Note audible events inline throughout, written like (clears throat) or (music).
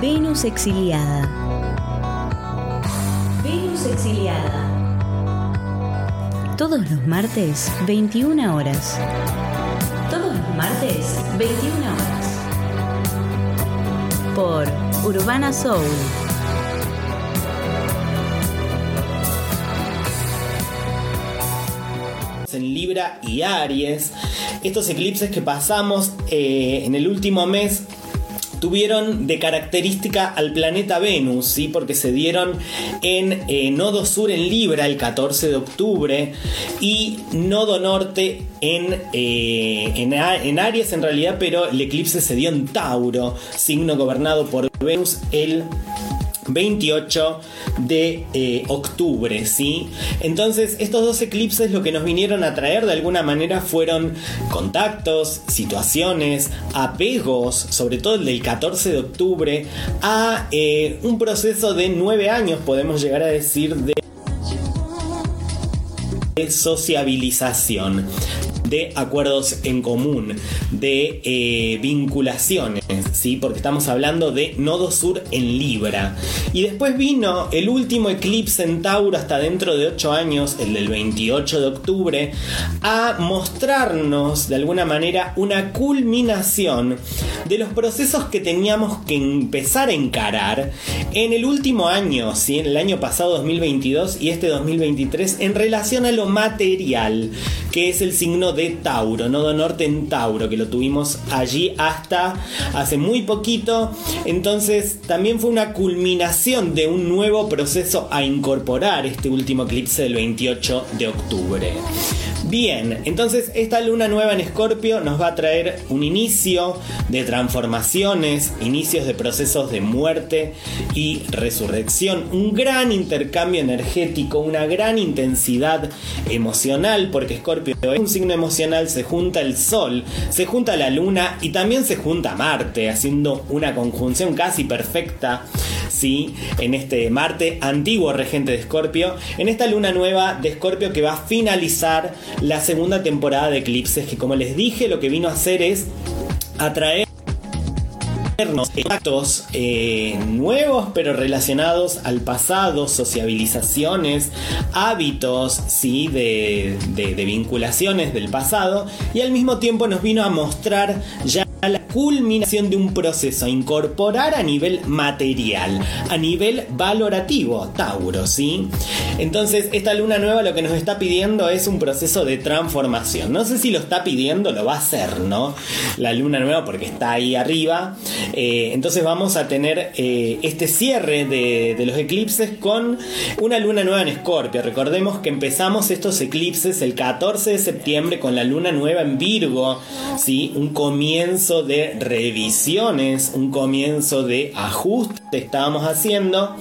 Venus exiliada. Venus exiliada. Todos los martes, 21 horas. Todos los martes, 21 horas. Por Urbana Soul. en Libra y Aries. Estos eclipses que pasamos eh, en el último mes tuvieron de característica al planeta Venus, ¿sí? porque se dieron en eh, Nodo Sur en Libra el 14 de octubre y Nodo Norte en, eh, en, en, Aries en realidad, pero el eclipse se dio en Tauro, signo gobernado por Venus el 28 de eh, octubre, ¿sí? Entonces, estos dos eclipses lo que nos vinieron a traer de alguna manera fueron contactos, situaciones, apegos, sobre todo el del 14 de octubre, a eh, un proceso de nueve años, podemos llegar a decir, de sociabilización de acuerdos en común, de eh, vinculaciones, ¿sí? porque estamos hablando de Nodo Sur en Libra. Y después vino el último eclipse en Tauro hasta dentro de 8 años, el del 28 de octubre, a mostrarnos de alguna manera una culminación de los procesos que teníamos que empezar a encarar en el último año, ¿sí? en el año pasado 2022 y este 2023, en relación a lo material, que es el signo de Tauro, Nodo Norte en Tauro, que lo tuvimos allí hasta hace muy poquito. Entonces también fue una culminación de un nuevo proceso a incorporar este último eclipse del 28 de octubre. Bien, entonces esta luna nueva en Escorpio nos va a traer un inicio de transformaciones, inicios de procesos de muerte y resurrección, un gran intercambio energético, una gran intensidad emocional, porque Escorpio es un signo emocional, se junta el Sol, se junta la Luna y también se junta Marte, haciendo una conjunción casi perfecta, ¿sí? En este Marte antiguo regente de Escorpio, en esta luna nueva de Escorpio que va a finalizar la segunda temporada de Eclipses, que como les dije, lo que vino a hacer es atraer actos eh, nuevos pero relacionados al pasado, sociabilizaciones, hábitos ¿sí? de, de vinculaciones del pasado y al mismo tiempo nos vino a mostrar ya la culminación de un proceso a incorporar a nivel material, a nivel valorativo, Tauro, ¿sí? Entonces, esta luna nueva lo que nos está pidiendo es un proceso de transformación. No sé si lo está pidiendo, lo va a hacer, ¿no? La luna nueva porque está ahí arriba. Eh, entonces vamos a tener eh, este cierre de, de, los eclipses con una luna nueva en Escorpio. Recordemos que empezamos estos eclipses el 14 de septiembre con la luna nueva en Virgo, ¿sí? Un comienzo de revisiones, un comienzo de ajuste que estábamos haciendo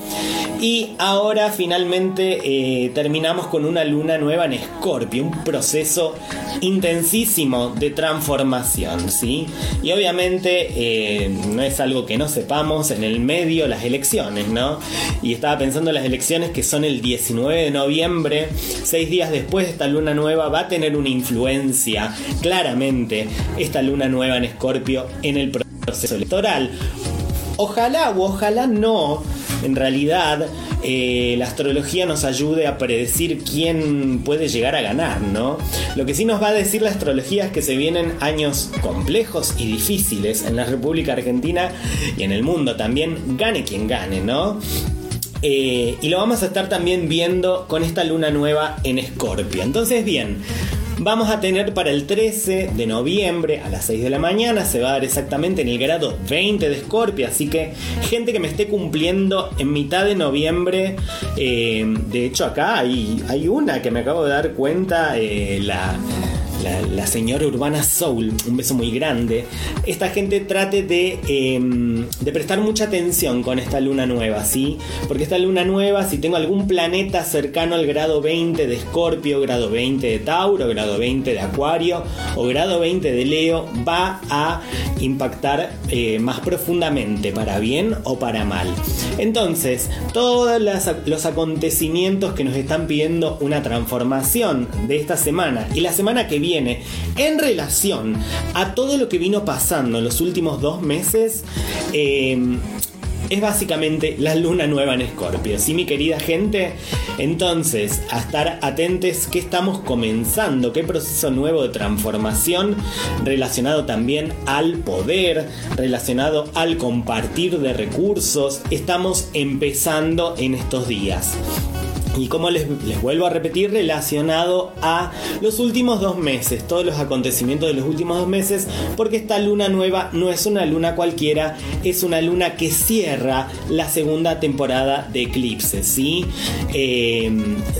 y ahora finalmente eh, terminamos con una luna nueva en Escorpio, un proceso intensísimo de transformación, ¿sí? Y obviamente eh, no es algo que no sepamos en el medio las elecciones, ¿no? Y estaba pensando en las elecciones que son el 19 de noviembre, seis días después esta luna nueva va a tener una influencia claramente esta luna nueva en Escorpio en el proceso electoral. Ojalá o ojalá no, en realidad, eh, la astrología nos ayude a predecir quién puede llegar a ganar, ¿no? Lo que sí nos va a decir la astrología es que se vienen años complejos y difíciles en la República Argentina y en el mundo también, gane quien gane, ¿no? Eh, y lo vamos a estar también viendo con esta luna nueva en Escorpio. Entonces, bien, vamos a tener para el 13 de noviembre a las 6 de la mañana. Se va a dar exactamente en el grado 20 de Escorpio. Así que, gente que me esté cumpliendo en mitad de noviembre. Eh, de hecho, acá hay, una que me acabo de dar cuenta. Eh, la la, señora Urbana Soul, un beso muy grande, esta gente trate de, em, de prestar mucha atención con esta luna nueva, ¿sí? Porque esta luna nueva, si tengo algún planeta cercano al grado 20 de Escorpio, grado 20 de Tauro, grado 20 de Acuario o grado 20 de Leo, va a impactar eh, más profundamente, para bien o para mal. Entonces, todos los acontecimientos que nos están pidiendo una transformación de esta semana y la semana que viene, en relación a todo lo que vino pasando en los últimos dos meses, eh, es básicamente la luna nueva en Escorpio. ¿Sí, mi querida gente? Entonces, a estar atentos que estamos comenzando, qué proceso nuevo de transformación relacionado también al poder, relacionado al compartir de recursos, estamos empezando en estos días. Y como les, vuelvo a repetir, relacionado a los últimos dos meses, todos los acontecimientos de los últimos dos meses, porque esta luna nueva no es una luna cualquiera, es una luna que cierra la segunda temporada de Eclipse, ¿sí? Eh,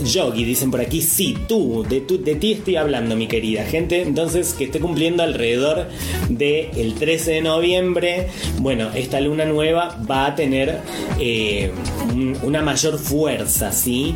Yogi, dicen por aquí, sí, tú, de, de ti estoy hablando, mi querida gente, entonces que esté cumpliendo alrededor del 13 de noviembre, bueno, esta luna nueva va a tener eh, una mayor fuerza, ¿sí?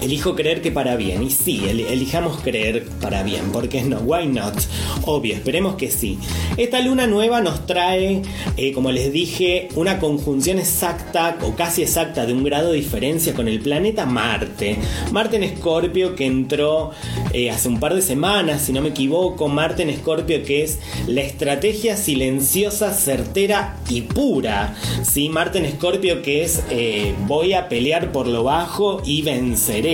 Elijo creer que para bien. Y sí, elijamos creer para bien. ¿Por qué no? Why not? Obvio, esperemos que sí. Esta luna nueva nos trae, eh, como les dije, una conjunción exacta o casi exacta de un grado de diferencia con el planeta Marte. Marte en Escorpio que entró eh, hace un par de semanas, si no me equivoco. Marte en Escorpio que es la estrategia silenciosa, certera y pura. ¿sí? Marte en Escorpio que es eh, voy a pelear por lo bajo y venceré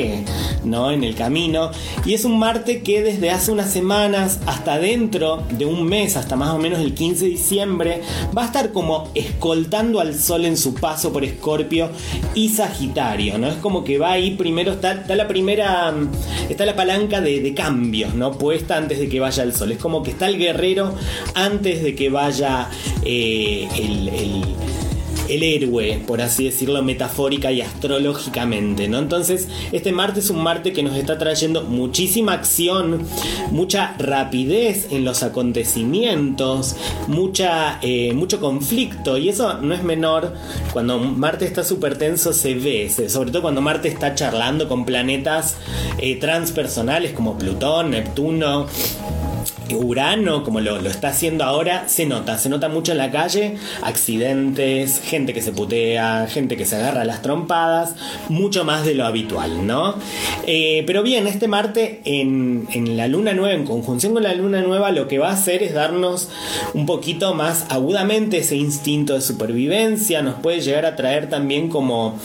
¿no? En el camino. Y es un Marte que desde hace unas semanas hasta dentro de un mes, hasta más o menos el 15 de diciembre, va a estar como escoltando al Sol en su paso por Escorpio y Sagitario, ¿no? Es como que va ahí primero, está, la primera, está la palanca de, cambios, ¿no? Puesta antes de que vaya el Sol. Es como que está el guerrero antes de que vaya eh, el el héroe, por así decirlo, metafórica y astrológicamente, ¿no? Entonces, este Marte es un Marte que nos está trayendo muchísima acción, mucha rapidez en los acontecimientos, mucha, eh, mucho conflicto, y eso no es menor. Cuando Marte está súper tenso se ve, sobre todo cuando Marte está charlando con planetas eh, transpersonales como Plutón, Neptuno, Urano, como lo, está haciendo ahora, se nota, se nota mucho en la calle, accidentes, gente que se putea, gente que se agarra las trompadas, mucho más de lo habitual, ¿no? Eh, pero bien, este Marte en, en, la luna nueva, en conjunción con la luna nueva, lo que va a hacer es darnos un poquito más agudamente ese instinto de supervivencia, nos puede llegar a traer también como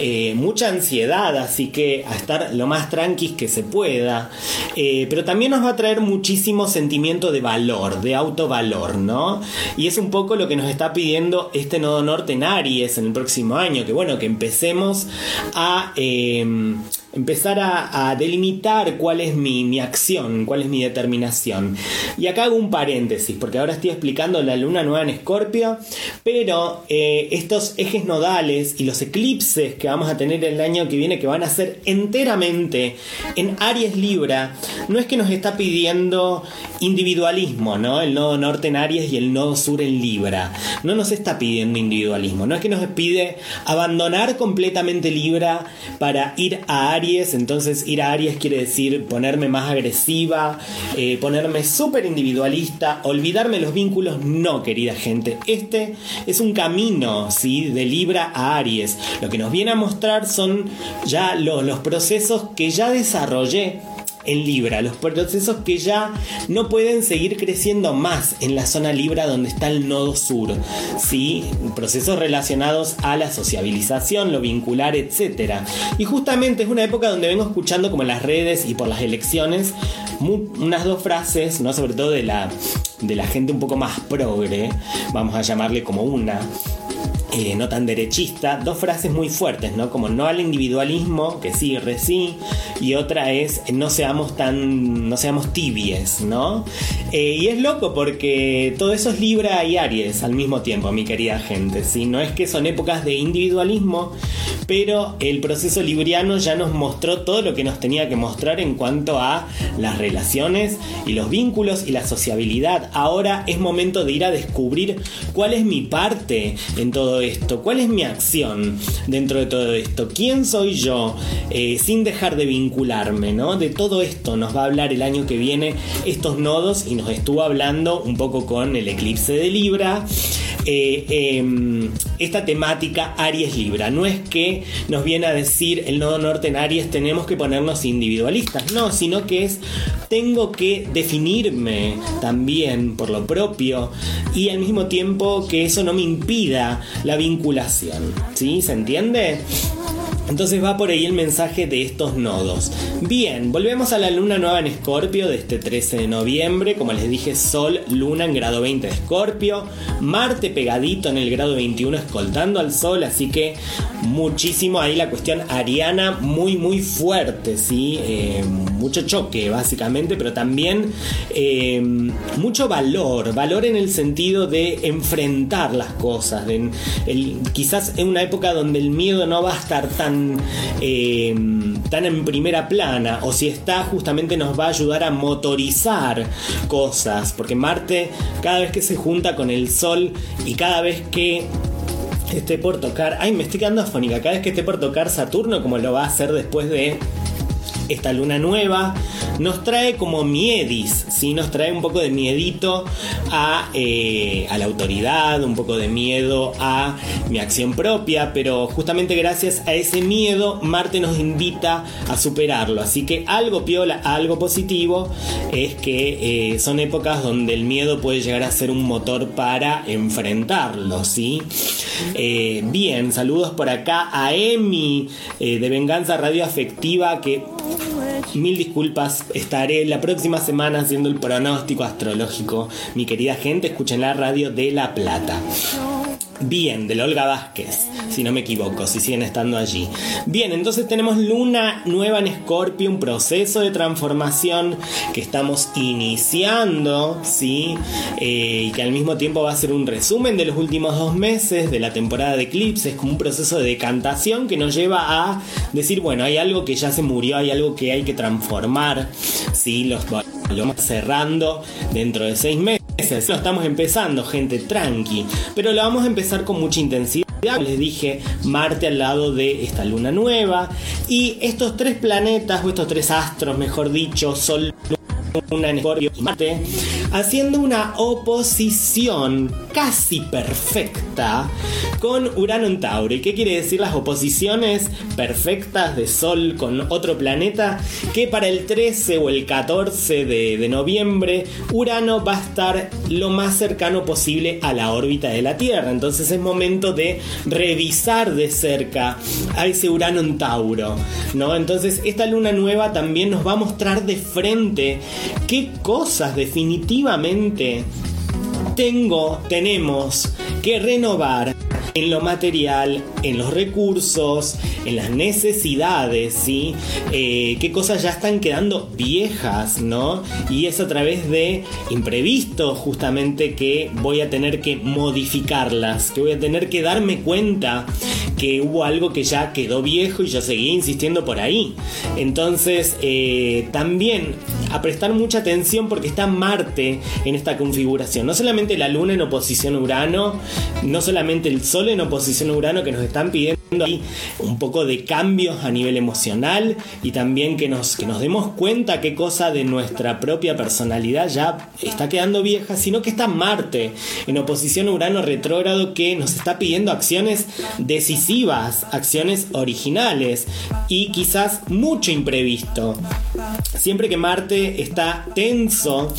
eh, mucha ansiedad, así que a estar lo más tranquis que se pueda, eh, pero también nos va a traer muchísimo sentimiento de valor, de autovalor, ¿no? Y es un poco lo que nos está pidiendo este nodo norte en Aries en el próximo año, que bueno, que empecemos a... Em, empezar a, delimitar cuál es mi, acción, cuál es mi determinación. Y acá hago un paréntesis, porque ahora estoy explicando la luna nueva en Escorpio, pero eh, estos ejes nodales y los eclipses que vamos a tener el año que viene, que van a ser enteramente en Aries Libra, no es que nos está pidiendo individualismo, ¿no? El nodo norte en Aries y el nodo sur en Libra. No nos está pidiendo individualismo, no es que nos pide abandonar completamente Libra para ir a Aries entonces ir a Aries quiere decir ponerme más agresiva, eh, ponerme súper individualista, olvidarme los vínculos. No, querida gente, este es un camino, ¿sí? De Libra a Aries. Lo que nos viene a mostrar son ya los procesos que ya desarrollé en Libra, los procesos que ya no pueden seguir creciendo más en la zona Libra donde está el nodo sur, ¿sí? procesos relacionados a la sociabilización, lo vincular, etc. Y justamente es una época donde vengo escuchando como en las redes y por las elecciones unas dos frases, ¿no? sobre todo de la, de la gente un poco más progre, vamos a llamarle como una, eh, no tan derechista, dos frases muy fuertes, ¿no? Como no al individualismo, que sí, re sí, y otra es no seamos tan, no seamos tibies, ¿no? Eh, y es loco porque todo eso es Libra y Aries al mismo tiempo, mi querida gente, ¿sí? No es que son épocas de individualismo, pero el proceso libriano ya nos mostró todo lo que nos tenía que mostrar en cuanto a las relaciones y los vínculos y la sociabilidad. Ahora es momento de ir a descubrir cuál es mi parte en todo esto? ¿Cuál es mi acción dentro de todo esto? ¿Quién soy yo? Eh, sin dejar de vincularme, ¿no? De todo esto nos va a hablar el año que viene estos nodos y nos estuvo hablando un poco con el eclipse de Libra. Eh, em, esta temática Aries Libra. No es que nos viene a decir el nodo norte en Aries tenemos que ponernos individualistas, no, sino que es tengo que definirme también por lo propio y al mismo tiempo que eso no me impida la vinculación. ¿Sí? ¿Se entiende? Entonces va por ahí el mensaje de estos nodos. Bien, volvemos a la luna nueva en Escorpio de este 13 de noviembre. Como les dije, Sol, Luna en grado 20 de Escorpio. Marte pegadito en el grado 21 escoltando al Sol. Así que muchísimo ahí la cuestión ariana muy muy fuerte, ¿sí? Eh, mucho choque básicamente, pero también eh, mucho valor. Valor en el sentido de enfrentar las cosas. Quizás en una época donde el miedo no va a estar tan eh, tan, en primera plana o si está justamente nos va a ayudar a motorizar cosas porque Marte cada vez que se junta con el Sol y cada vez que esté por tocar, ay me estoy quedando afónica, cada vez que esté por tocar Saturno como lo va a hacer después de esta luna nueva nos trae como miedis, ¿sí? nos trae un poco de miedito a, eh, a la autoridad, un poco de miedo a mi acción propia, pero justamente gracias a ese miedo Marte nos invita a superarlo. Así que algo piola, algo positivo es que eh, son épocas donde el miedo puede llegar a ser un motor para enfrentarlo, ¿sí? Eh, bien, saludos por acá a Emi de Venganza Radio Afectiva que Mil disculpas, estaré la próxima semana haciendo el pronóstico astrológico. Mi querida gente, escuchen la radio de La Plata. Bien, de Olga Vázquez, si no me equivoco, si siguen estando allí. Bien, entonces tenemos luna nueva en Escorpio, un proceso de transformación que estamos iniciando, ¿sí? Eh, y que al mismo tiempo va a ser un resumen de los últimos dos meses de la temporada de eclipses, como un proceso de decantación que nos lleva a decir, bueno, hay algo que ya se murió, hay algo que hay que transformar, ¿sí? Los lo cerrando dentro de seis meses. Lo estamos empezando, gente, tranqui. Pero lo vamos a empezar con mucha intensidad. Les dije, Marte al lado de esta luna nueva. Y estos tres planetas, o estos tres astros, mejor dicho, Sol, Luna en Escorpio y Marte, haciendo una oposición casi perfecta con Urano en Tauro. ¿Y qué quiere decir las oposiciones perfectas de Sol con otro planeta? Que para el 13 o el 14 de, noviembre Urano va a estar lo más cercano posible a la órbita de la Tierra. Entonces es momento de revisar de cerca a ese Urano en Tauro. ¿no? Entonces esta luna nueva también nos va a mostrar de frente qué cosas definitivamente tengo, tenemos que renovar en lo material, en los recursos, en las necesidades, ¿sí? Eh, qué cosas ya están quedando viejas, ¿no? Y es a través de imprevistos justamente que voy a tener que modificarlas, que voy a tener que darme cuenta que hubo algo que ya quedó viejo y yo seguí insistiendo por ahí. Entonces, eh, también a prestar mucha atención porque está Marte en esta configuración. No solamente la Luna en oposición a Urano, no solamente el Sol en oposición a Urano que nos están pidiendo ahí un poco de cambios a nivel emocional y también que nos, que nos demos cuenta qué cosa de nuestra propia personalidad ya está quedando vieja, sino que está Marte en oposición a Urano retrógrado que nos está pidiendo acciones decisivas, acciones originales y quizás mucho imprevisto. Siempre que Marte está tenso,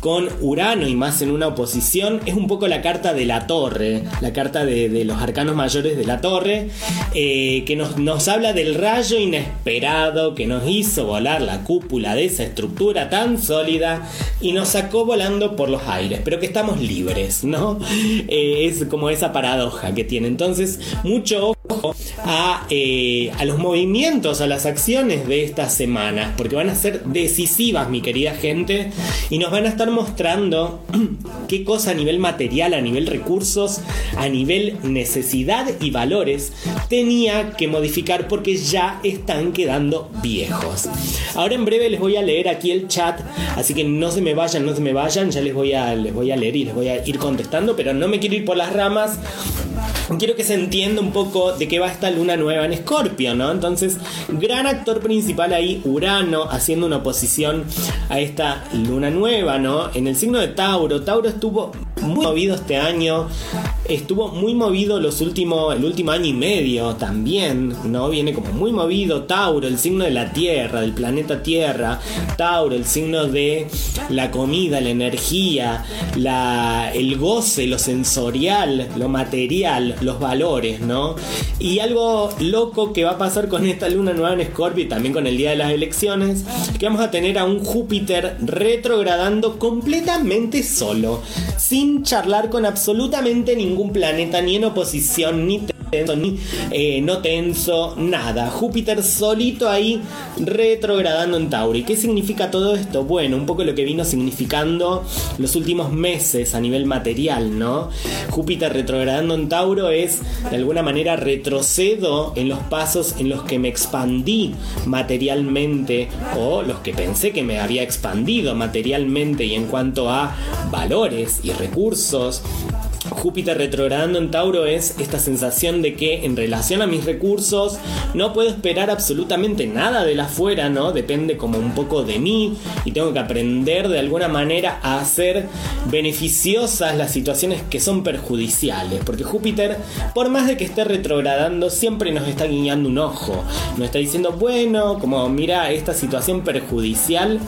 con Urano y más en una oposición es un poco la carta de la torre, la carta de, los arcanos mayores de la torre, eh, que nos, nos, habla del rayo inesperado que nos hizo volar la cúpula de esa estructura tan sólida y nos sacó volando por los aires, pero que estamos libres, ¿no? (laughs) Eh, es como esa paradoja que tiene. Entonces, mucho a, eh, a los movimientos, a las acciones de estas semanas, porque van a ser decisivas, mi querida gente, y nos van a estar mostrando (clears throat) qué cosa a nivel material, a nivel recursos, a nivel necesidad y valores tenía que modificar porque ya están quedando viejos. Ahora en breve les voy a leer aquí el chat, así que no se me vayan, no se me vayan, ya les voy a, les voy a leer y les voy a ir contestando, pero no me quiero ir por las ramas quiero que se entienda un poco de qué va esta luna nueva en Escorpio, ¿no? Entonces, gran actor principal ahí, Urano, haciendo una oposición a esta luna nueva, ¿no? En el signo de Tauro, Tauro estuvo muy movido este año, estuvo muy movido los últimos, el último año y medio también, ¿no? Viene como muy movido Tauro, el signo de la Tierra, del planeta Tierra, Tauro, el signo de la comida, la energía, la, el goce, lo sensorial, lo material, los valores, ¿no? Y algo loco que va a pasar con esta luna nueva en Scorpio y también con el día de las elecciones, que vamos a tener a un Júpiter retrogradando completamente solo, sin charlar con absolutamente ningún planeta, ni en oposición, ni tenso, ni eh, no tenso, nada. Júpiter solito ahí retrogradando en Tauri. ¿Qué significa todo esto? Bueno, un poco lo que vino significando los últimos meses a nivel material, ¿no? Júpiter retrogradando en Tauro es de alguna manera retrocedo en los pasos en los que me expandí materialmente o los que pensé que me había expandido materialmente y en cuanto a valores y recursos Júpiter retrogradando en Tauro es esta sensación de que en relación a mis recursos no puedo esperar absolutamente nada de la afuera, ¿no? Depende como un poco de mí y tengo que aprender de alguna manera a hacer beneficiosas las situaciones que son perjudiciales, porque Júpiter, por más de que esté retrogradando, siempre nos está guiñando un ojo, nos está diciendo, bueno, como mira, esta situación perjudicial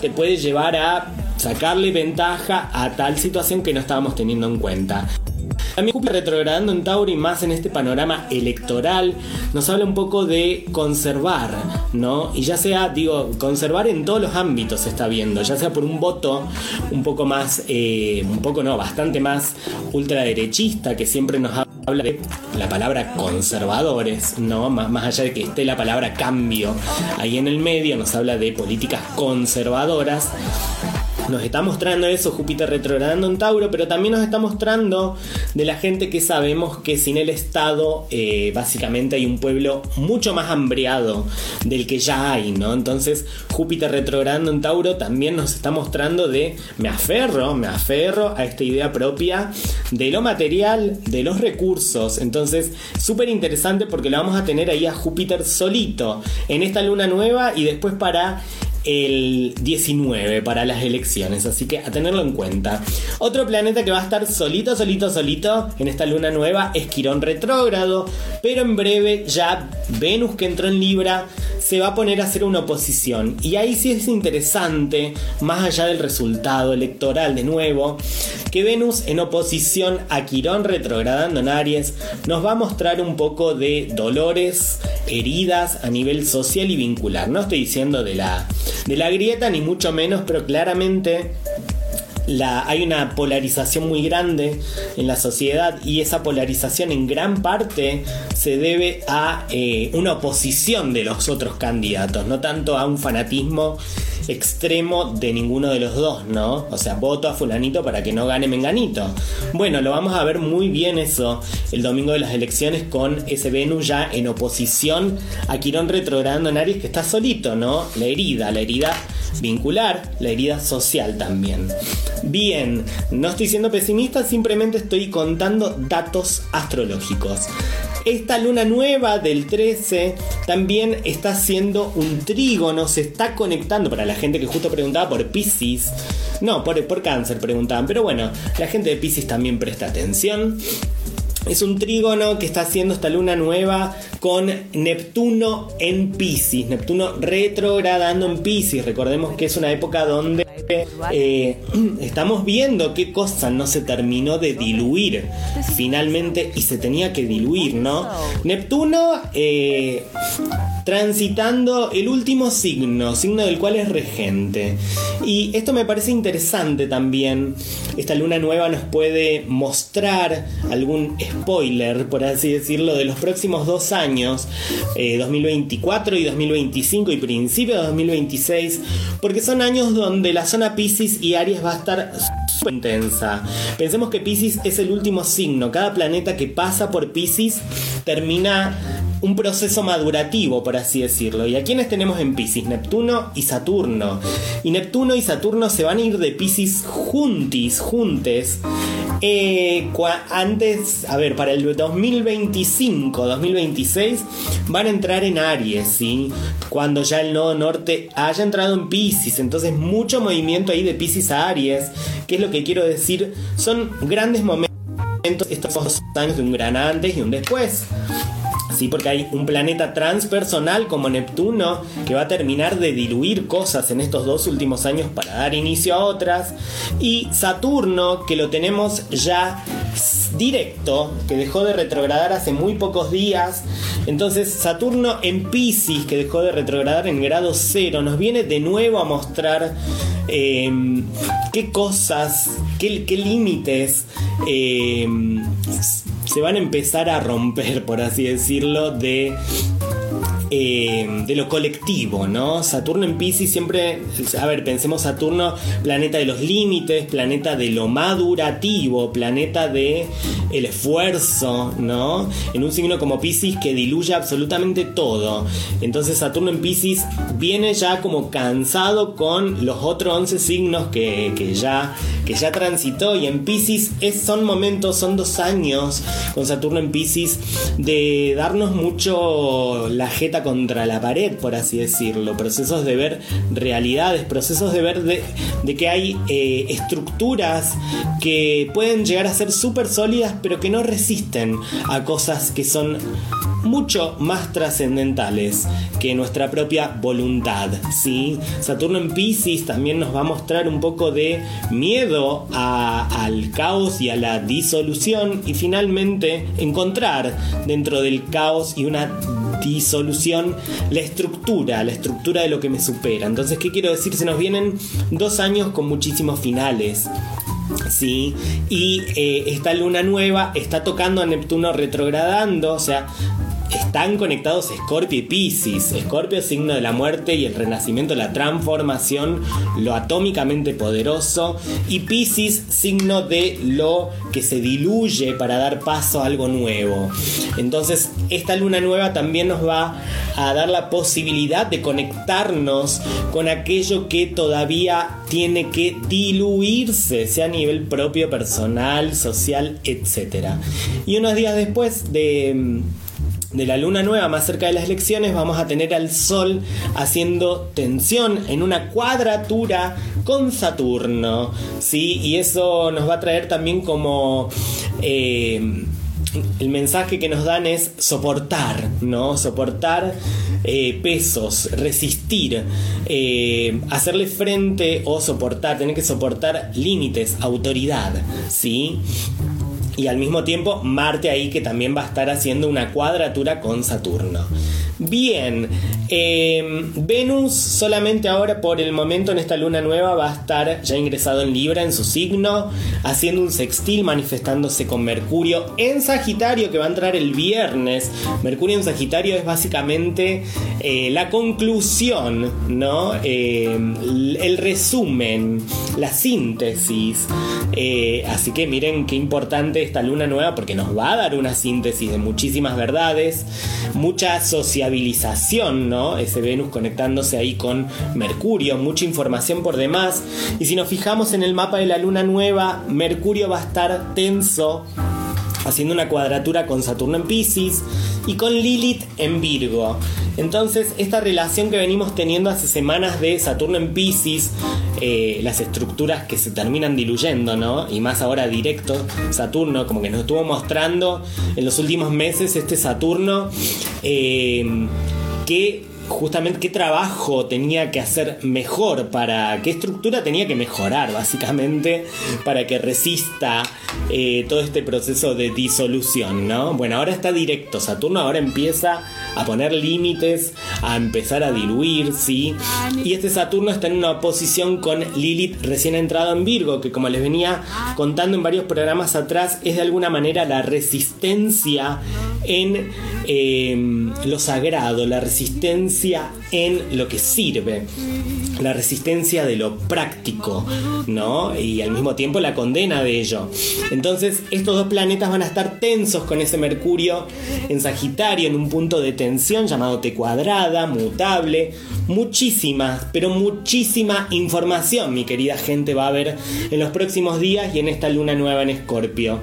te puede llevar a sacarle ventaja a tal situación que no estábamos teniendo en cuenta. También Júpiter retrogradando en Tauro y más en este panorama electoral nos habla un poco de conservar, ¿no? Y ya sea, digo, conservar en todos los ámbitos se está viendo, ya sea por un voto un poco más, eh, un poco no, bastante más ultraderechista que siempre nos habla de la palabra conservadores, ¿no? Más, más allá de que esté la palabra cambio ahí en el medio, nos habla de políticas conservadoras nos está mostrando eso Júpiter retrogradando en Tauro, pero también nos está mostrando de la gente que sabemos que sin el Estado eh, básicamente hay un pueblo mucho más hambriado del que ya hay, ¿no? Entonces Júpiter retrogradando en Tauro también nos está mostrando de me aferro, me aferro a esta idea propia de lo material, de los recursos. Entonces, súper interesante porque lo vamos a tener ahí a Júpiter solito en esta luna nueva y después para el 19 para las elecciones, así que a tenerlo en cuenta. Otro planeta que va a estar solito, solito, solito en esta luna nueva es Quirón retrógrado, pero en breve ya Venus que entró en Libra se va a poner a hacer una oposición. Y ahí sí es interesante, más allá del resultado electoral de nuevo, que Venus en oposición a Quirón retrogradando en Aries nos va a mostrar un poco de dolores, heridas a nivel social y vincular. No estoy diciendo de la, de la grieta ni mucho menos, pero claramente hay una polarización muy grande en la sociedad y esa polarización en gran parte se debe a eh, una oposición de los otros candidatos, no tanto a un fanatismo extremo de ninguno de los dos, ¿no? O sea, voto a fulanito para que no gane Menganito. Bueno, lo vamos a ver muy bien eso el domingo de las elecciones con ese Venus ya en oposición a Quirón retrogradando en Aries que está solito, ¿no? La herida, la herida vincular, la herida social también. Bien, no estoy siendo pesimista, simplemente estoy contando datos astrológicos. Esta luna nueva del 13 también está haciendo un trígono, se está conectando para la gente que justo preguntaba por Pisces. No, por, por cáncer preguntaban, pero bueno, la gente de Pisces también presta atención. Es un trígono que está haciendo esta luna nueva con Neptuno en Pisces. Neptuno retrogradando en Pisces. Recordemos que es una época donde eh, (clears throat) estamos viendo qué cosa no se terminó de diluir finalmente y se tenía que diluir, ¿no? Neptuno eh, transitando el último signo, signo del cual es regente. Y esto me parece interesante también. Esta luna nueva nos puede mostrar algún spoiler, por así decirlo, de los próximos dos años, 2024 eh, y 2025 y principio de 2026, porque son años donde la zona Pisces y Aries va a estar súper intensa. Pensemos que Pisces es el último signo, cada planeta que pasa por Pisces termina un proceso madurativo, por así decirlo. ¿Y a quienes tenemos en Pisces? Neptuno y Saturno. Y Neptuno y Saturno se van a ir de Pisces juntis, juntes. Eh, antes, a ver, para el 2025, 2026, van a entrar en Aries, ¿sí? Cuando ya el nodo norte haya entrado en Pisces. Entonces, mucho movimiento ahí de Pisces a Aries. ¿Qué es lo que quiero decir? Son grandes momentos estos dos años de un gran antes y un después. Sí, porque hay un planeta transpersonal como Neptuno que va a terminar de diluir cosas en estos dos últimos años para dar inicio a otras. Y Saturno, que lo tenemos ya directo, que dejó de retrogradar hace muy pocos días. Entonces Saturno en Pisces, que dejó de retrogradar en grado cero, nos viene de nuevo a mostrar em, qué cosas, qué, límites em, se van a empezar a romper, por así decirlo, de eh, de lo colectivo, ¿no? Saturno en Pisces siempre, a ver, pensemos Saturno, planeta de los límites, planeta de lo madurativo, planeta de el esfuerzo, ¿no? En un signo como Pisces que diluye absolutamente todo. Entonces Saturno en Pisces viene ya como cansado con los otros 11 signos que, ya, que ya transitó y en Pisces es, son momentos, son dos años con Saturno en Pisces de darnos mucho la jeta contra la pared, por así decirlo, procesos de ver realidades, procesos de ver de, que hay eh, estructuras que pueden llegar a ser súper sólidas, pero que no resisten a cosas que son mucho más trascendentales que nuestra propia voluntad. ¿sí? Saturno en Pisces también nos va a mostrar un poco de miedo al caos y a la disolución y finalmente encontrar dentro del caos y una disolución la estructura, la estructura de lo que me supera. Entonces, ¿qué quiero decir? Se nos vienen dos años con muchísimos finales. ¿sí? Y eh, esta luna nueva está tocando a Neptuno retrogradando, o sea, están conectados Scorpio y Pisces. Scorpio, signo de la muerte y el renacimiento, la transformación, lo atómicamente poderoso. Y Pisces, signo de lo que se diluye para dar paso a algo nuevo. Entonces, esta luna nueva también nos va a dar la posibilidad de conectarnos con aquello que todavía tiene que diluirse, sea a nivel propio, personal, social, etc. Y unos días después de de la luna nueva más cerca de las elecciones vamos a tener al Sol haciendo tensión en una cuadratura con Saturno. ¿sí? Y eso nos va a traer también como... Eh, el mensaje que nos dan es soportar, ¿no? Soportar eh, pesos, resistir, eh, hacerle frente o soportar, tener que soportar límites, autoridad, ¿sí? Y al mismo tiempo Marte ahí que también va a estar haciendo una cuadratura con Saturno. Bien, em, Venus solamente ahora por el momento en esta luna nueva va a estar ya ingresado en Libra en su signo, haciendo un sextil manifestándose con Mercurio en Sagitario que va a entrar el viernes. Mercurio en Sagitario es básicamente eh, la conclusión, ¿no? Em, el resumen, la síntesis. Eh, así que miren qué importante esta luna nueva porque nos va a dar una síntesis de muchísimas verdades, mucha sociabilización, ¿no? Ese Venus conectándose ahí con Mercurio, mucha información por demás. Y si nos fijamos en el mapa de la luna nueva, Mercurio va a estar tenso haciendo una cuadratura con Saturno en Pisces y con Lilith en Virgo. Entonces, esta relación que venimos teniendo hace semanas de Saturno en Pisces, eh, las estructuras que se terminan diluyendo, ¿no? Y más ahora directo, Saturno, como que nos estuvo mostrando en los últimos meses este Saturno eh, que justamente qué trabajo tenía que hacer mejor para qué estructura tenía que mejorar básicamente para que resista eh, todo este proceso de disolución no bueno ahora está directo Saturno ahora empieza a poner límites a empezar a diluir sí y este Saturno está en una posición con Lilith recién entrado en Virgo que como les venía contando en varios programas atrás es de alguna manera la resistencia en eh, lo sagrado la resistencia en lo que sirve, la resistencia de lo práctico, ¿no? Y al mismo tiempo la condena de ello. Entonces, estos dos planetas van a estar tensos con ese Mercurio en Sagitario, en un punto de tensión llamado T cuadrada, mutable. Muchísima, pero muchísima información, mi querida gente, va a haber en los próximos días y en esta luna nueva en Escorpio.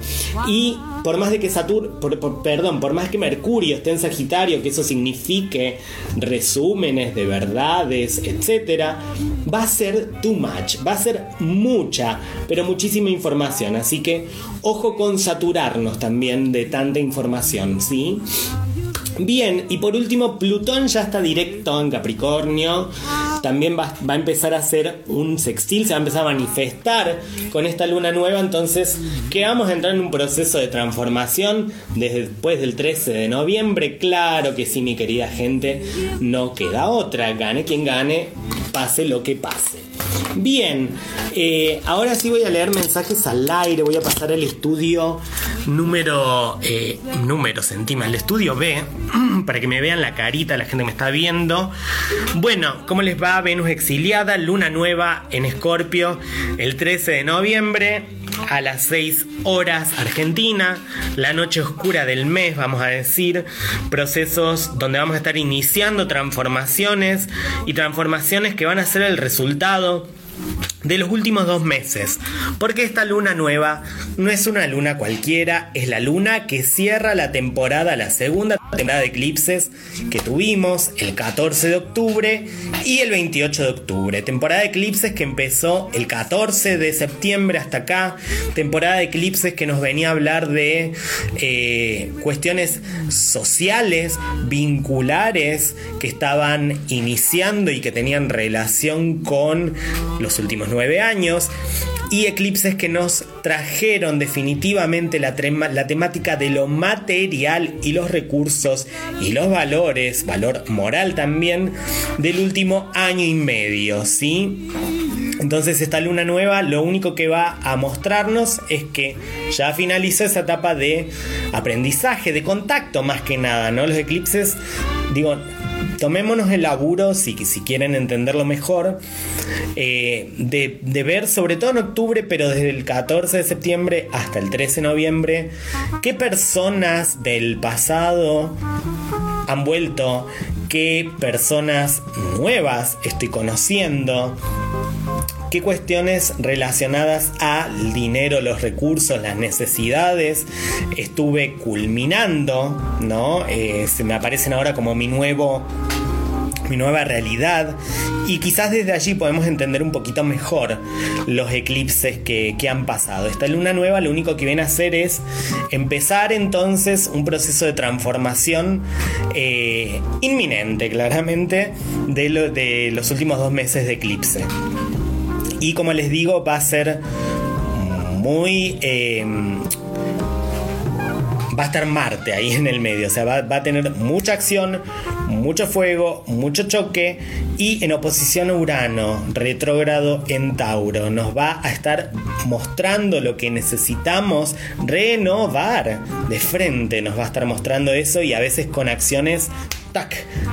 Y por más de que Saturno, perdón, por más que Mercurio esté en Sagitario, que eso signifique resúmenes de verdades, etc., va a ser too much, va a ser mucha, pero muchísima información. Así que ojo con saturarnos también de tanta información, ¿sí? Bien, y por último, Plutón ya está directo en Capricornio. También va, a empezar a hacer un sextil, se va a empezar a manifestar con esta luna nueva. Entonces, que vamos a entrar en un proceso de transformación desde después del 13 de noviembre. Claro que sí, mi querida gente, no queda otra. Gane quien gane, pase lo que pase. Bien, eh, ahora sí voy a leer mensajes al aire, voy a pasar al estudio número, eh, número encima, el estudio B, (clears throat) para que me vean la carita, la gente me está viendo. Bueno, ¿cómo les va? Venus exiliada, luna nueva en Escorpio, el 13 de noviembre a las 6 horas Argentina, la noche oscura del mes, vamos a decir, procesos donde vamos a estar iniciando transformaciones y transformaciones que van a ser el resultado de los últimos dos meses, porque esta luna nueva no es una luna cualquiera, es la luna que cierra la temporada, la segunda temporada de eclipses que tuvimos el 14 de octubre y el 28 de octubre. Temporada de eclipses que empezó el 14 de septiembre hasta acá, temporada de eclipses que nos venía a hablar de eh, cuestiones sociales, vinculares, que estaban iniciando y que tenían relación con los últimos nueve años y eclipses que nos trajeron definitivamente la, la, temática de lo material y los recursos y los valores, valor moral también, del último año y medio, ¿sí? Entonces esta luna nueva lo único que va a mostrarnos es que ya finalizó esa etapa de aprendizaje, de contacto más que nada, ¿no? Los eclipses, digo, tomémonos el laburo, si, quieren entenderlo mejor, eh, de, de, ver, sobre todo en octubre, pero desde el 14 de septiembre hasta el 13 de noviembre, qué personas del pasado han vuelto, qué personas nuevas estoy conociendo, qué cuestiones relacionadas al dinero, los recursos, las necesidades estuve culminando, ¿no? Eh, se me aparecen ahora como mi nuevo mi nueva realidad y quizás desde allí podemos entender un poquito mejor los eclipses que, han pasado. Esta luna nueva lo único que viene a hacer es empezar entonces un proceso de transformación eh, inminente, claramente, de, lo, de los últimos dos meses de eclipse. Y como les digo, va a ser muy... Em, va a estar Marte ahí en el medio, o sea, va, va, a tener mucha acción, mucho fuego, mucho choque y en oposición a Urano, retrógrado en Tauro, nos va a estar mostrando lo que necesitamos renovar. De frente, nos va a estar mostrando eso y a veces con acciones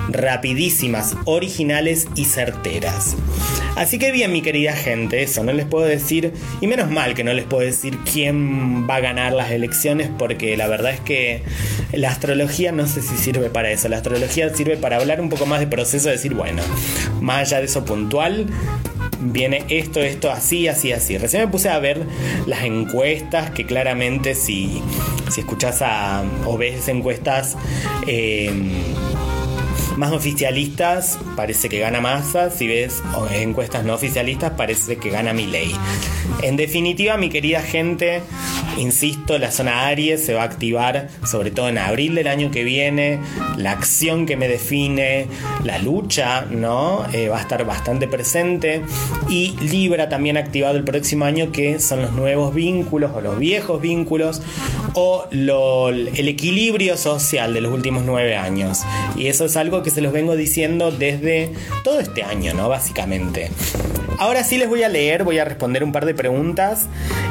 rapidísimas, originales y certeras. Así que bien, mi querida gente, eso no les puedo decir, y menos mal que no les puedo decir quién va a ganar las elecciones, porque la verdad es que la astrología no sé si sirve para eso. La astrología sirve para hablar un poco más de proceso, decir, bueno, más allá de eso puntual, viene esto, esto, así, así, así. Recién me puse a ver las encuestas que claramente si, si escuchas a, o ves encuestas... Eh, más oficialistas parece que gana Massa, si ves encuestas no oficialistas parece que gana ley. En definitiva, mi querida gente, insisto, la zona Aries se va a activar sobre todo en abril del año que viene, la acción que me define, la lucha, ¿no? Eh, va a estar bastante presente y Libra también activado el próximo año que son los nuevos vínculos o los viejos vínculos o el equilibrio social de los últimos nueve años. Y eso es algo que se los vengo diciendo desde todo este año, ¿no? Básicamente. Ahora sí les voy a leer, voy a responder un par de preguntas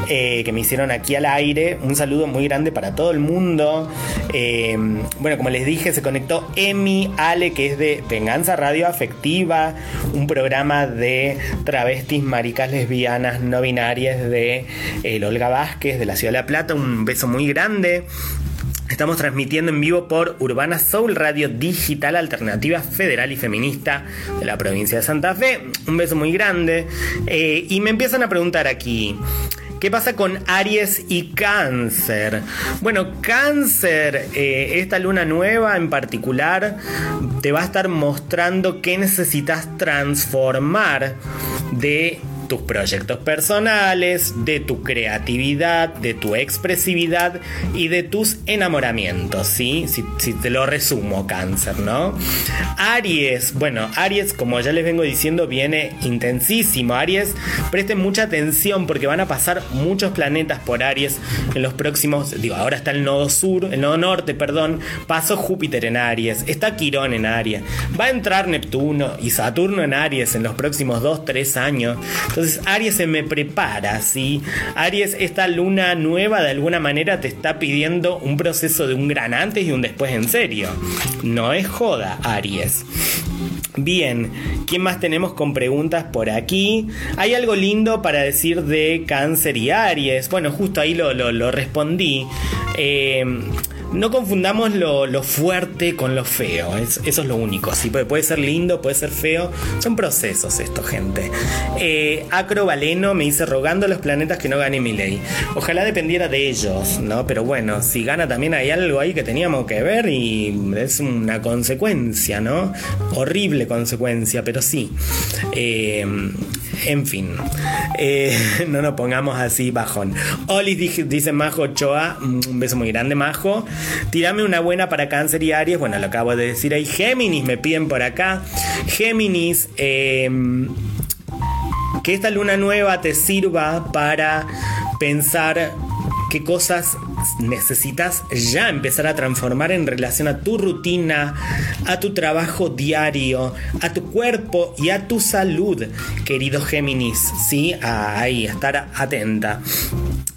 eh, que me hicieron aquí al aire. Un saludo muy grande para todo el mundo. Eh, bueno, como les dije, se conectó Emi Ale, que es de Venganza Radio Afectiva, un programa de travestis, maricas, lesbianas, no binarias de el Olga Vázquez, de la Ciudad de La Plata. Un beso muy grande. Estamos transmitiendo en vivo por Urbana Soul Radio Digital Alternativa Federal y Feminista de la provincia de Santa Fe. Un beso muy grande. Eh, y me empiezan a preguntar aquí. ¿Qué pasa con Aries y Cáncer? Bueno, Cáncer, eh, esta luna nueva en particular, te va a estar mostrando qué necesitas transformar de tus proyectos personales, de tu creatividad, de tu expresividad y de tus enamoramientos, ¿sí? Si, te lo resumo, cáncer, ¿no? Aries, bueno, Aries, como ya les vengo diciendo, viene intensísimo. Aries, presten mucha atención porque van a pasar muchos planetas por Aries en los próximos, digo, ahora está el nodo sur, el nodo norte, perdón, pasó Júpiter en Aries, está Quirón en Aries, va a entrar Neptuno y Saturno en Aries en los próximos 2, 3 años. Aries se me prepara, ¿sí? Aries, esta luna nueva de alguna manera te está pidiendo un proceso de un gran antes y un después en serio. No es joda, Aries. Bien, ¿quién más tenemos con preguntas por aquí? Hay algo lindo para decir de cáncer y Aries. Bueno, justo ahí lo, lo respondí. Eh, no confundamos lo, fuerte con lo feo. eso es lo único. Sí, puede, ser lindo, puede ser feo. Son procesos esto, gente. Eh, Acro Valeno me dice rogando a los planetas que no gane mi ley. Ojalá dependiera de ellos, ¿no? Pero bueno, si gana también hay algo ahí que teníamos que ver y es una consecuencia, ¿no? Horrible consecuencia, pero sí. Eh, en fin, eh, (laughs) no nos pongamos así bajón. Oli dice, Majo Ochoa, un beso muy grande Majo. Tírame una buena para cáncer y Aries. Bueno, lo acabo de decir ahí. Géminis, me piden por acá. Géminis, em, que esta luna nueva te sirva para pensar qué cosas necesitas ya empezar a transformar en relación a tu rutina, a tu trabajo diario, a tu cuerpo y a tu salud, querido Géminis. Sí, ahí, estar atenta.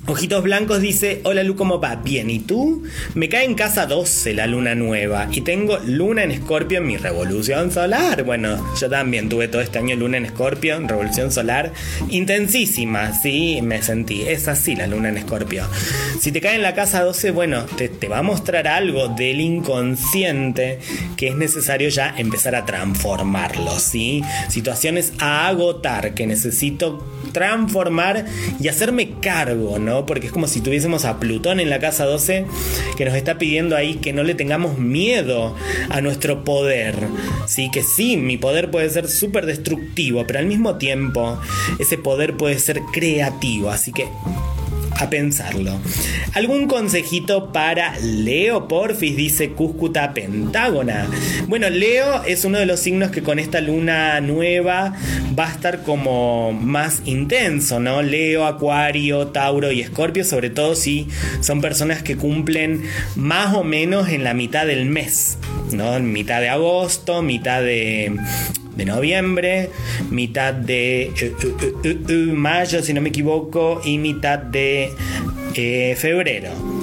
Ojitos Blancos dice, hola Lu, ¿cómo va? Bien, ¿y tú? Me cae en casa 12 la luna nueva y tengo luna en escorpio en mi revolución solar. Bueno, yo también tuve todo este año luna en escorpio, revolución solar, intensísima, sí, me sentí. Es así la luna en escorpio. Si te cae en la casa 12, bueno, te, te va a mostrar algo del inconsciente que es necesario ya empezar a transformarlo, ¿sí? Situaciones a agotar que necesito transformar y hacerme cargo, ¿no? Porque es como si tuviésemos a Plutón en la casa 12 que nos está pidiendo ahí que no le tengamos miedo a nuestro poder. Sí, que sí, mi poder puede ser súper destructivo, pero al mismo tiempo ese poder puede ser creativo. Así que a pensarlo. ¿Algún consejito para Leo Porfis? Dice Cúscuta Pentágona. Bueno, Leo es uno de los signos que con esta luna nueva va a estar como más intenso, ¿no? Leo, Acuario, Tauro y Escorpio, sobre todo si son personas que cumplen más o menos en la mitad del mes, ¿no? En mitad de agosto, mitad de de noviembre, mitad de eh, eh, eh, mayo, si no me equivoco, y mitad de febrero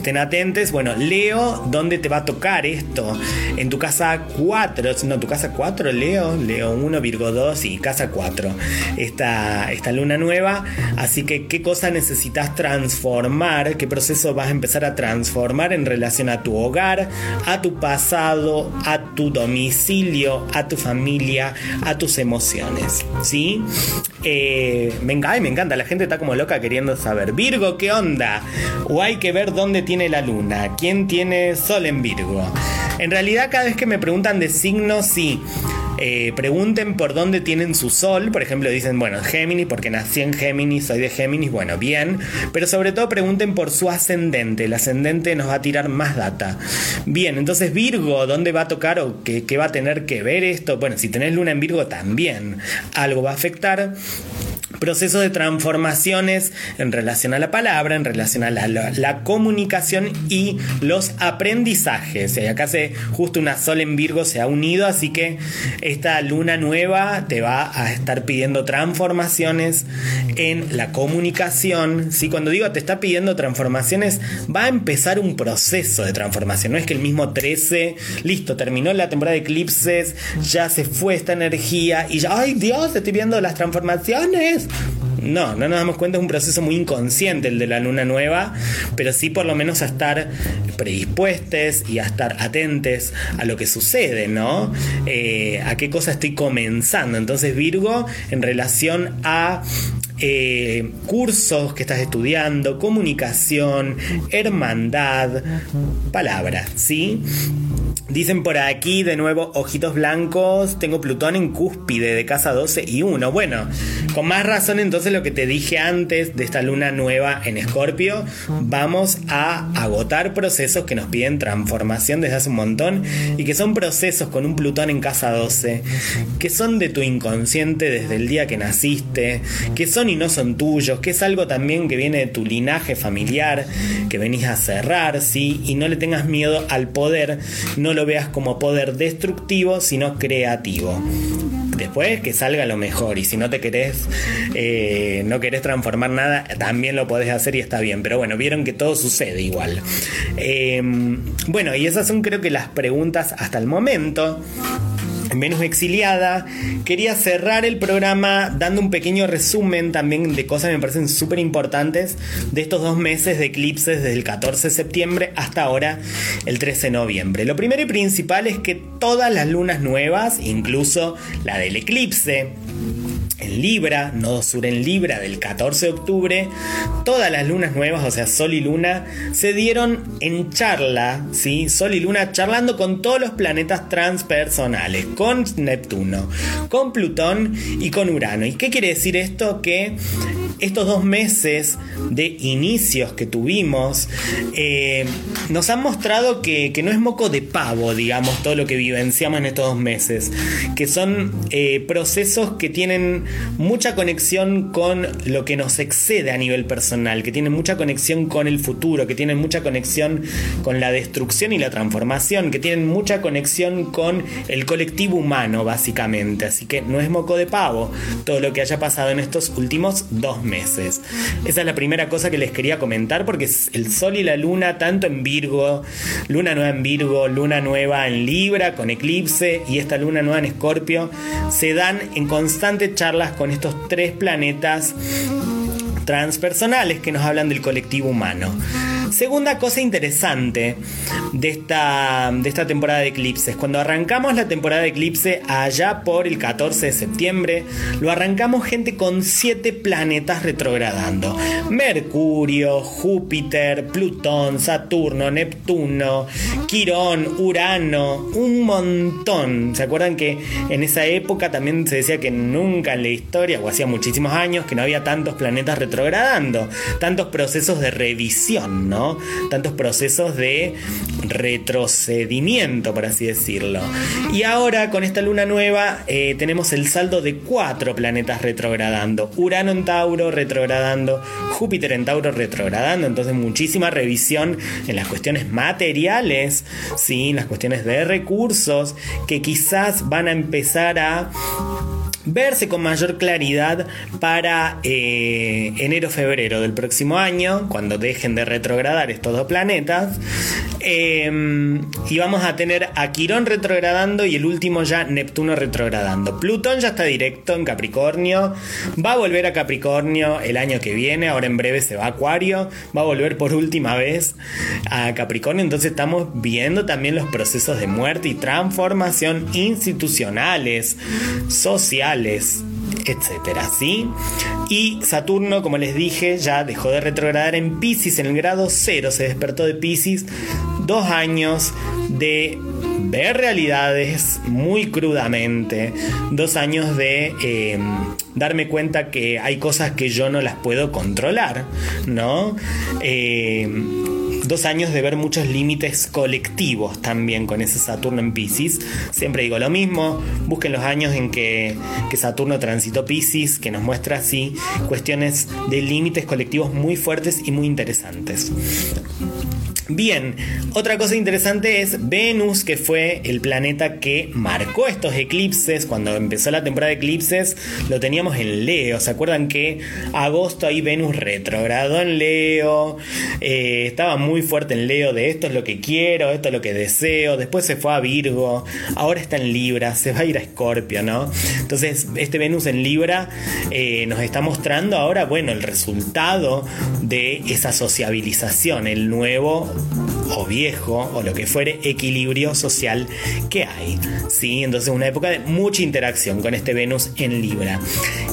estén atentos. Bueno, Leo, ¿dónde te va a tocar esto? En tu casa 4, no, tu casa 4, Leo, Leo 1, Virgo 2 y casa 4. Esta, esta luna nueva. Así que, ¿qué cosa necesitas transformar? ¿Qué proceso vas a empezar a transformar en relación a tu hogar, a tu pasado, a tu domicilio, a tu familia, a tus emociones? ¿Sí? Eh, venga, me encanta, la gente está como loca queriendo saber. Virgo, ¿qué onda? O hay que ver dónde tiene la luna? ¿Quién tiene sol en Virgo? En realidad cada vez que me preguntan de signos, sí. Eh, pregunten por dónde tienen su sol. Por ejemplo, dicen, bueno, Géminis, porque nací en Géminis, soy de Géminis, bueno, bien. Pero sobre todo pregunten por su ascendente. El ascendente nos va a tirar más data. Bien, entonces Virgo, ¿dónde va a tocar o qué, va a tener que ver esto? Bueno, si tenés luna en Virgo también algo va a afectar procesos de transformaciones en relación a la palabra, en relación a la, comunicación y los aprendizajes. Y acá se justo una sol en Virgo se ha unido, así que esta luna nueva te va a estar pidiendo transformaciones en la comunicación. ¿sí? Cuando digo te está pidiendo transformaciones, va a empezar un proceso de transformación. No es que el mismo 13, listo, terminó la temporada de eclipses, ya se fue esta energía y ya, ay Dios, estoy viendo las transformaciones no, no nos damos cuenta, es un proceso muy inconsciente el de la luna nueva, pero sí por lo menos a estar predispuestos y a estar atentes a lo que sucede, ¿no? Eh, a qué cosa estoy comenzando. Entonces Virgo, en relación a eh, cursos que estás estudiando, comunicación, hermandad, palabras, ¿sí? Dicen por aquí de nuevo, ojitos blancos, tengo Plutón en cúspide de casa 12 y 1. Bueno, con más razón entonces lo que te dije antes de esta luna nueva en Escorpio, vamos a agotar procesos que nos piden transformación desde hace un montón y que son procesos con un Plutón en casa 12, que son de tu inconsciente desde el día que naciste, que son y no son tuyos, que es algo también que viene de tu linaje familiar, que venís a cerrar, ¿sí? Y no le tengas miedo al poder, no lo veas como poder destructivo, sino creativo. Después que salga lo mejor y si no te querés, eh, no querés transformar nada, también lo podés hacer y está bien. Pero bueno, vieron que todo sucede igual. Em, bueno, y esas son creo que las preguntas hasta el momento. Venus exiliada. Quería cerrar el programa dando un pequeño resumen también de cosas que me parecen súper importantes de estos dos meses de eclipses desde el 14 de septiembre hasta ahora el 13 de noviembre. Lo primero y principal es que todas las lunas nuevas, incluso la del eclipse, en Libra, nodo sur en Libra del 14 de octubre, todas las lunas nuevas, o sea, Sol y Luna, se dieron en charla, ¿sí? Sol y Luna charlando con todos los planetas transpersonales, con Neptuno, con Plutón y con Urano. ¿Y qué quiere decir esto? Que estos dos meses de inicios que tuvimos eh, nos han mostrado que, no es moco de pavo, digamos, todo lo que vivenciamos en estos dos meses, que son eh, procesos que tienen mucha conexión con lo que nos excede a nivel personal, que tienen mucha conexión con el futuro, que tienen mucha conexión con la destrucción y la transformación, que tienen mucha conexión con el colectivo humano, básicamente. Así que no es moco de pavo todo lo que haya pasado en estos últimos dos meses. Esa es la primera cosa que les quería comentar porque el Sol y la Luna, tanto en Virgo, Luna nueva en Virgo, Luna nueva en Libra con eclipse y esta Luna nueva en Escorpio, se dan en constante charlas con estos tres planetas transpersonales que nos hablan del colectivo humano. Segunda cosa interesante de esta, de esta temporada de eclipses. Cuando arrancamos la temporada de eclipse allá por el 14 de septiembre, lo arrancamos gente con siete planetas retrogradando. Mercurio, Júpiter, Plutón, Saturno, Neptuno, Quirón, Urano, un montón. ¿Se acuerdan que en esa época también se decía que nunca en la historia, o hacía muchísimos años, que no había tantos planetas retrogradando, tantos procesos de revisión, ¿no? Tantos procesos de retrocedimiento, por así decirlo. Y ahora con esta luna nueva eh, tenemos el saldo de cuatro planetas retrogradando. Urano en Tauro retrogradando, Júpiter en Tauro retrogradando, entonces muchísima revisión en las cuestiones materiales, ¿sí? las cuestiones de recursos, que quizás van a empezar a verse con mayor claridad para eh, enero-febrero del próximo año, cuando dejen de retrogradar estos dos planetas. Em, y vamos a tener a Quirón retrogradando y el último ya Neptuno retrogradando. Plutón ya está directo en Capricornio, va a volver a Capricornio el año que viene, ahora en breve se va a Acuario, va a volver por última vez a Capricornio, entonces estamos viendo también los procesos de muerte y transformación institucionales, sociales, etcétera, ¿sí? Y Saturno, como les dije, ya dejó de retrogradar en Pisces en el grado cero, se despertó de Pisces dos años de ver realidades muy crudamente, dos años de em, darme cuenta que hay cosas que yo no las puedo controlar, ¿no? Em, dos años de ver muchos límites colectivos también con ese Saturno en Pisces. Siempre digo lo mismo, busquen los años en que, Saturno transitó Pisces, que nos muestra así cuestiones de límites colectivos muy fuertes y muy interesantes. Bien, otra cosa interesante es Venus, que fue el planeta que marcó estos eclipses. Cuando empezó la temporada de eclipses, lo teníamos en Leo. ¿Se acuerdan que agosto ahí Venus retrogradó en Leo? Eh, estaba muy fuerte en Leo de esto es lo que quiero, esto es lo que deseo. Después se fue a Virgo, ahora está en Libra, se va a ir a Escorpio, ¿no? Entonces, este Venus en Libra eh, nos está mostrando ahora, bueno, el resultado de esa sociabilización, el nuevo o viejo o lo que fuere equilibrio social que hay. ¿sí? Entonces una época de mucha interacción con este Venus en Libra.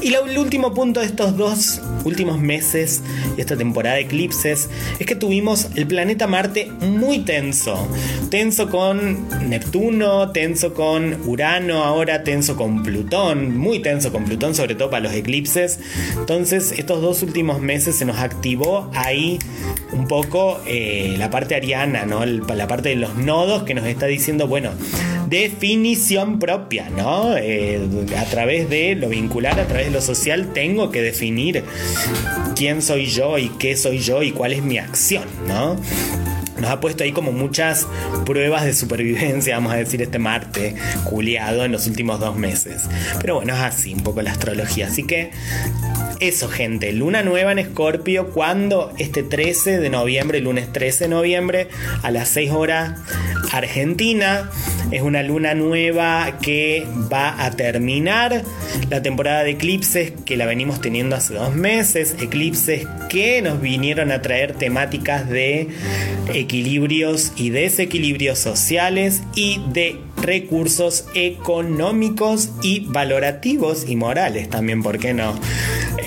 Y el último punto de estos dos últimos meses y esta temporada de eclipses es que tuvimos el planeta Marte muy tenso. Tenso con Neptuno, tenso con Urano, ahora tenso con Plutón, muy tenso con Plutón, sobre todo para los eclipses. Entonces, estos dos últimos meses se nos activó ahí un poco eh, la parte ariana, ¿no? la parte de los nodos que nos está diciendo, bueno, definición propia, ¿no? Eh, a través de lo vincular, a través de lo social, tengo que definir quién soy yo y qué soy yo y cuál es mi acción, ¿no? Nos ha puesto ahí como muchas pruebas de supervivencia, vamos a decir, este Marte culiado en los últimos dos meses. Pero bueno, es así un poco la astrología. Así que eso, gente. Luna nueva en Escorpio. cuando Este 13 de noviembre, lunes 13 de noviembre, a las 6 horas Argentina. Es una luna nueva que va a terminar la temporada de eclipses que la venimos teniendo hace dos meses. Eclipses que nos vinieron a traer temáticas de equilibrios y desequilibrios sociales y de recursos económicos y valorativos y morales también, ¿por qué no?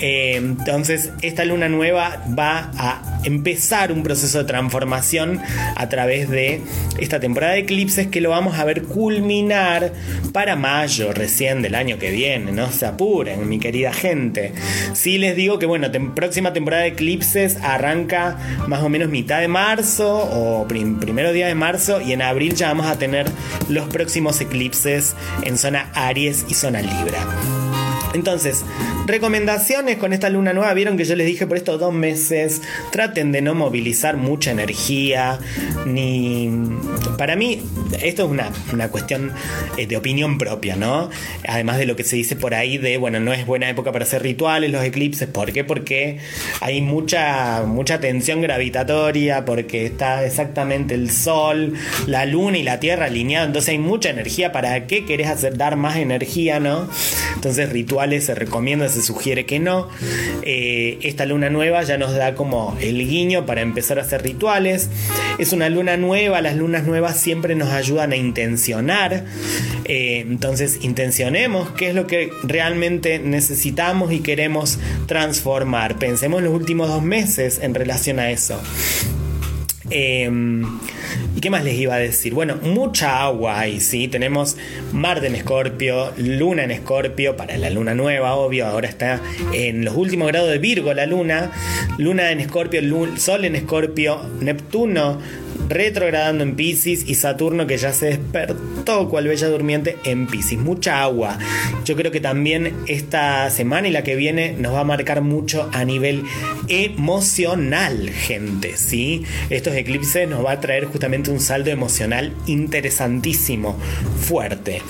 Eh, entonces, esta luna nueva va a empezar un proceso de transformación a través de esta temporada de eclipses que lo vamos a ver culminar para mayo recién del año que viene. No se apuren, mi querida gente. Sí les digo que, bueno, próxima temporada de eclipses arranca más o menos mitad de marzo o primero día de marzo y en abril ya vamos a tener los próximos eclipses en zona Aries y zona Libra. Entonces, recomendaciones con esta luna nueva. Vieron que yo les dije por estos dos meses, traten de no movilizar mucha energía, ni... Para mí, esto es una, cuestión eh, de opinión propia, ¿no? Además de lo que se dice por ahí de, bueno, no es buena época para hacer rituales, los eclipses. ¿Por qué? Porque hay mucha, mucha tensión gravitatoria, porque está exactamente el sol, la luna y la tierra alineados. Entonces hay mucha energía. ¿Para qué querés hacer dar más energía, no? Entonces rituales se recomienda, se sugiere que no. Eh, esta luna nueva ya nos da como el guiño para empezar a hacer rituales. Es una luna nueva, las lunas nuevas siempre nos ayudan a intencionar. Eh, entonces intencionemos qué es lo que realmente necesitamos y queremos transformar. Pensemos en los últimos dos meses en relación a eso. Em, ¿Y qué más les iba a decir? Bueno, mucha agua ahí, ¿sí? Tenemos Marte en Escorpio, Luna en Escorpio, para la luna nueva, obvio, ahora está en los últimos grados de Virgo la luna, Luna en Escorpio, Sol en Escorpio, Neptuno retrogradando en Pisces y Saturno que ya se despertó cual bella durmiente en Pisces. Mucha agua. Yo creo que también esta semana y la que viene nos va a marcar mucho a nivel emocional, gente, ¿sí? Estos eclipses nos va a traer justamente un saldo emocional interesantísimo, fuerte.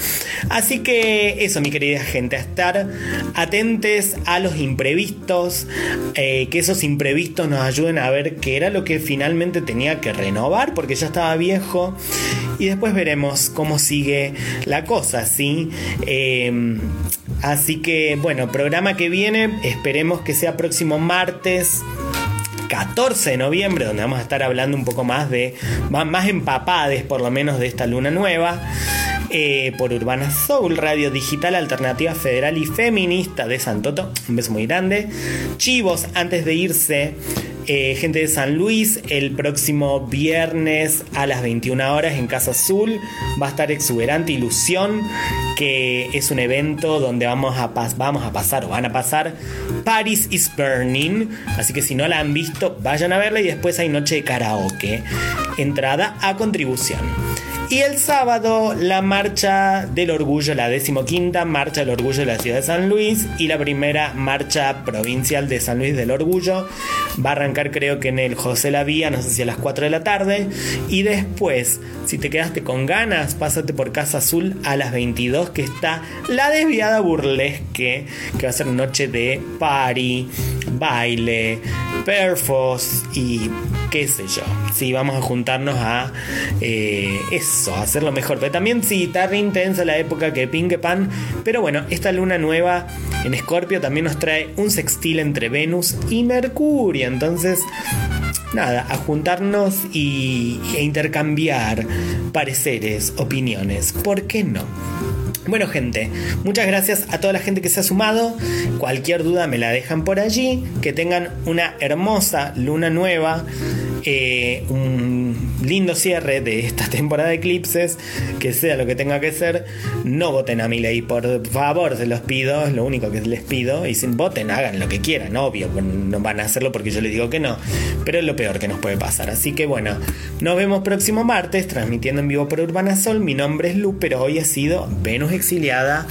Así que eso, mi querida gente, a estar atentes a los imprevistos, eh, que esos imprevistos nos ayuden a ver qué era lo que finalmente tenía que renovar porque ya estaba viejo y después veremos cómo sigue la cosa, ¿sí? Em, así que bueno, programa que viene, esperemos que sea próximo martes. 14 de noviembre, donde vamos a estar hablando un poco más de, más empapades por lo menos de esta luna nueva. Eh, por Urbana Soul, radio digital alternativa federal y feminista de Santoto. Un beso muy grande. Chivos, antes de irse, eh, gente de San Luis, el próximo viernes a las 21 horas en Casa Azul va a estar Exuberante Ilusión, que es un evento donde vamos a, vamos a pasar o van a pasar Paris is Burning. Así que si no la han visto, vayan a verla y después hay noche de karaoke. Entrada a contribución. Y el sábado la marcha del orgullo, la decimoquinta marcha del orgullo de la ciudad de San Luis y la primera marcha provincial de San Luis del orgullo. Va a arrancar creo que en el José La Vía, no sé si a las 4 de la tarde. Y después, si te quedaste con ganas, pásate por Casa Azul a las 22 que está la desviada burlesque, que va a ser noche de party, baile, perfos y qué sé yo. Sí, vamos a juntarnos a eh, eso, a hacerlo mejor. Pero también sí, está intensa la época que Pink Pan. Pero bueno, esta luna nueva en Escorpio también nos trae un sextil entre Venus y Mercurio. Entonces, nada, a juntarnos y, e intercambiar pareceres, opiniones. ¿Por qué no? Bueno gente, muchas gracias a toda la gente que se ha sumado. Cualquier duda me la dejan por allí. Que tengan una hermosa luna nueva. Eh, lindo cierre de esta temporada de eclipses, que sea lo que tenga que ser. No voten a mi ley, por favor, se los pido, es lo único que les pido. Y sin voten, hagan lo que quieran, obvio, no van a hacerlo porque yo les digo que no, pero es lo peor que nos puede pasar. Así que bueno, nos vemos próximo martes transmitiendo en vivo por Urbana Sol. Mi nombre es Lu, pero hoy ha sido Venus exiliada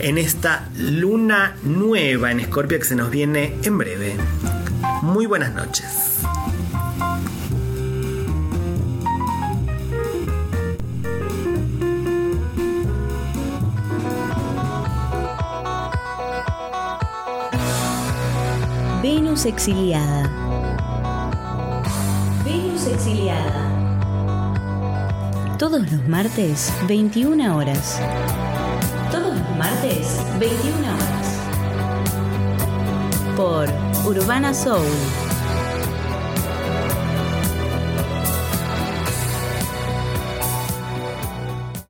en esta luna nueva en Escorpio que se nos viene en breve. Muy buenas noches. Venus exiliada. Venus exiliada. Todos los martes, 21 horas. Todos los martes, 21 horas. Por Urbana Soul